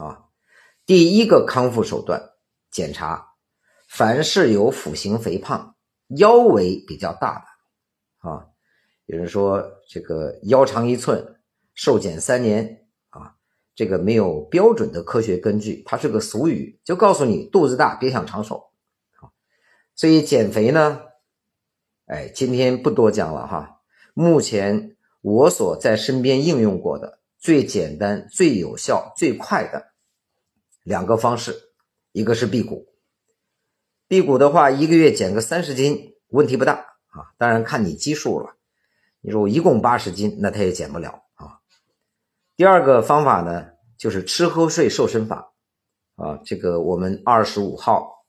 啊。第一个康复手段，检查，凡是有腹型肥胖、腰围比较大的啊，有人说这个腰长一寸，瘦减三年啊，这个没有标准的科学根据，它是个俗语，就告诉你肚子大别想长寿啊。所以减肥呢，哎，今天不多讲了哈。目前我所在身边应用过的最简单、最有效、最快的两个方式，一个是辟谷。辟谷的话，一个月减个三十斤问题不大啊，当然看你基数了。你说我一共八十斤，那他也减不了啊。第二个方法呢，就是吃喝睡瘦身法啊。这个我们二十五号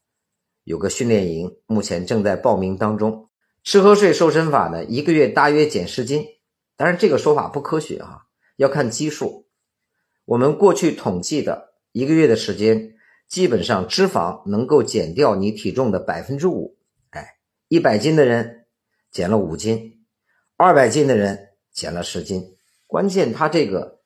有个训练营，目前正在报名当中。吃喝睡瘦身法呢，一个月大约减十斤，当然这个说法不科学啊，要看基数。我们过去统计的一个月的时间，基本上脂肪能够减掉你体重的百分之五。哎，一百斤的人减了五斤，二百斤的人减了十斤。关键他这个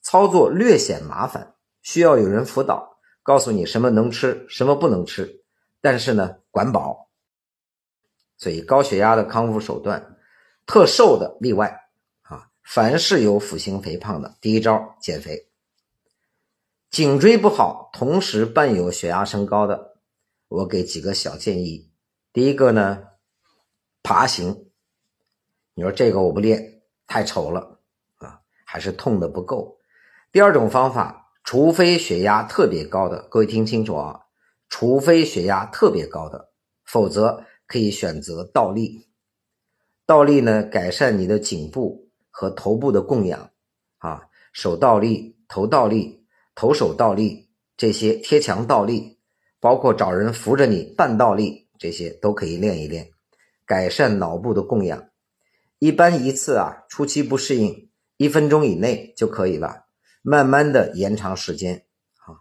操作略显麻烦，需要有人辅导，告诉你什么能吃，什么不能吃，但是呢，管饱。所以高血压的康复手段，特瘦的例外啊。凡是有腹型肥胖的，第一招减肥。颈椎不好，同时伴有血压升高的，我给几个小建议。第一个呢，爬行。你说这个我不练，太丑了啊，还是痛的不够。第二种方法，除非血压特别高的，各位听清楚啊，除非血压特别高的，否则。可以选择倒立，倒立呢，改善你的颈部和头部的供氧啊，手倒立、头倒立、头手倒立这些贴墙倒立，包括找人扶着你半倒立，这些都可以练一练，改善脑部的供氧。一般一次啊，初期不适应，一分钟以内就可以了，慢慢的延长时间啊。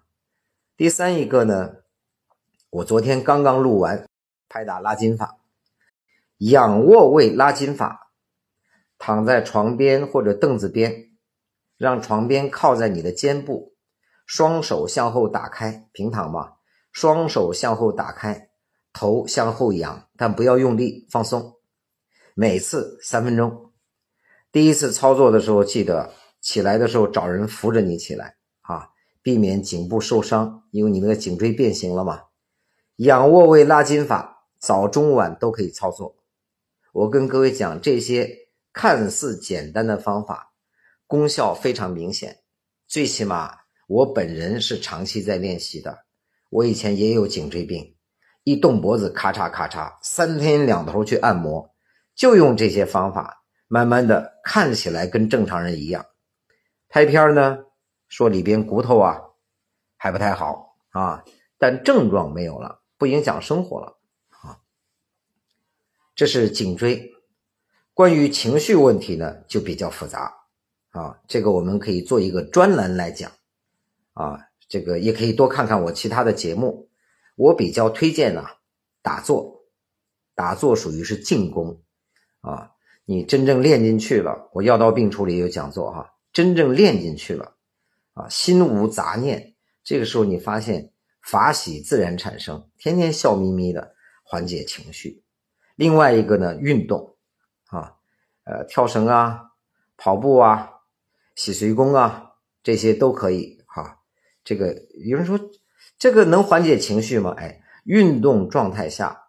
第三一个呢，我昨天刚刚录完。拍打拉筋法，仰卧位拉筋法，躺在床边或者凳子边，让床边靠在你的肩部，双手向后打开，平躺嘛，双手向后打开，头向后仰，但不要用力，放松。每次三分钟。第一次操作的时候，记得起来的时候找人扶着你起来啊，避免颈部受伤，因为你那个颈椎变形了嘛。仰卧位拉筋法。早中晚都可以操作。我跟各位讲，这些看似简单的方法，功效非常明显。最起码我本人是长期在练习的。我以前也有颈椎病，一动脖子咔嚓咔嚓，三天两头去按摩，就用这些方法，慢慢的看起来跟正常人一样。拍片呢，说里边骨头啊还不太好啊，但症状没有了，不影响生活了啊。这是颈椎，关于情绪问题呢，就比较复杂啊。这个我们可以做一个专栏来讲啊。这个也可以多看看我其他的节目。我比较推荐呢，打坐，打坐属于是静功啊。你真正练进去了，我药到病除里有讲座哈。真正练进去了啊，心无杂念，这个时候你发现法喜自然产生，天天笑眯眯的，缓解情绪。另外一个呢，运动，啊，呃，跳绳啊，跑步啊，洗髓功啊，这些都可以。这个有人说，这个能缓解情绪吗？哎，运动状态下，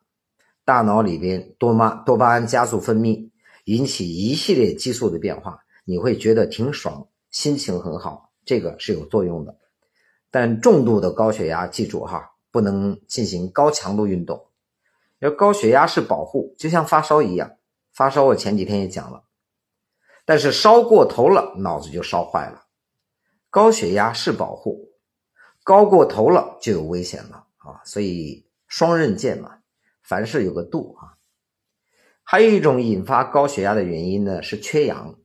大脑里边多巴多巴胺加速分泌，引起一系列激素的变化，你会觉得挺爽，心情很好，这个是有作用的。但重度的高血压，记住哈，不能进行高强度运动。要高血压是保护，就像发烧一样。发烧我前几天也讲了，但是烧过头了，脑子就烧坏了。高血压是保护，高过头了就有危险了啊！所以双刃剑嘛，凡事有个度啊。还有一种引发高血压的原因呢，是缺氧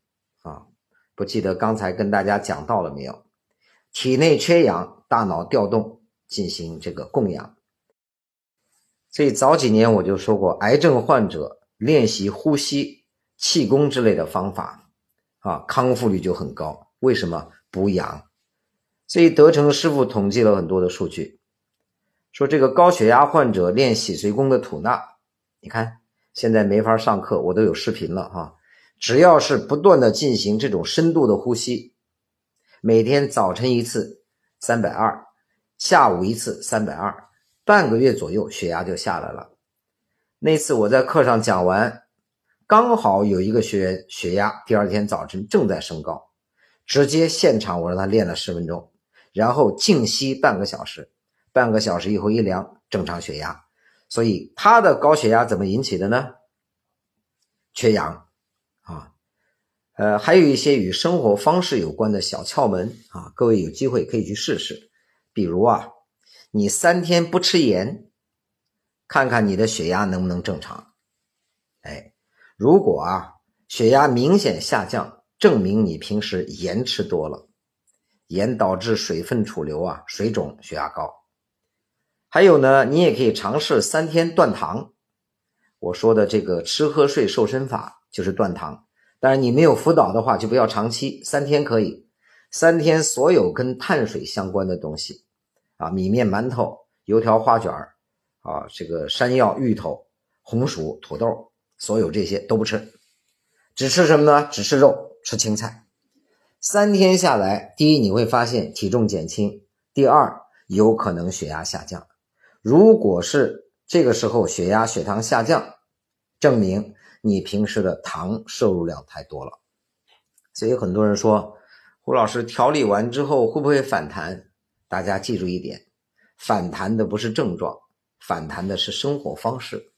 啊。不记得刚才跟大家讲到了没有？体内缺氧，大脑调动进行这个供氧。所以早几年我就说过，癌症患者练习呼吸、气功之类的方法，啊，康复率就很高。为什么？补氧。所以德成师傅统计了很多的数据，说这个高血压患者练洗髓功的吐纳，你看现在没法上课，我都有视频了哈。只要是不断的进行这种深度的呼吸，每天早晨一次三百二，下午一次三百二，半个月左右血压就下来了。那次我在课上讲完，刚好有一个学员血压第二天早晨正在升高，直接现场我让他练了十分钟。然后静息半个小时，半个小时以后一量正常血压，所以他的高血压怎么引起的呢？缺氧啊，呃，还有一些与生活方式有关的小窍门啊，各位有机会可以去试试。比如啊，你三天不吃盐，看看你的血压能不能正常。哎，如果啊血压明显下降，证明你平时盐吃多了。盐导致水分储留啊，水肿，血压高。还有呢，你也可以尝试三天断糖。我说的这个吃喝睡瘦身法就是断糖。当然，你没有辅导的话，就不要长期，三天可以。三天所有跟碳水相关的东西啊，米面馒头、油条花卷啊，这个山药、芋头、红薯、土豆，所有这些都不吃，只吃什么呢？只吃肉，吃青菜。三天下来，第一你会发现体重减轻，第二有可能血压下降。如果是这个时候血压血糖下降，证明你平时的糖摄入量太多了。所以很多人说，胡老师调理完之后会不会反弹？大家记住一点，反弹的不是症状，反弹的是生活方式。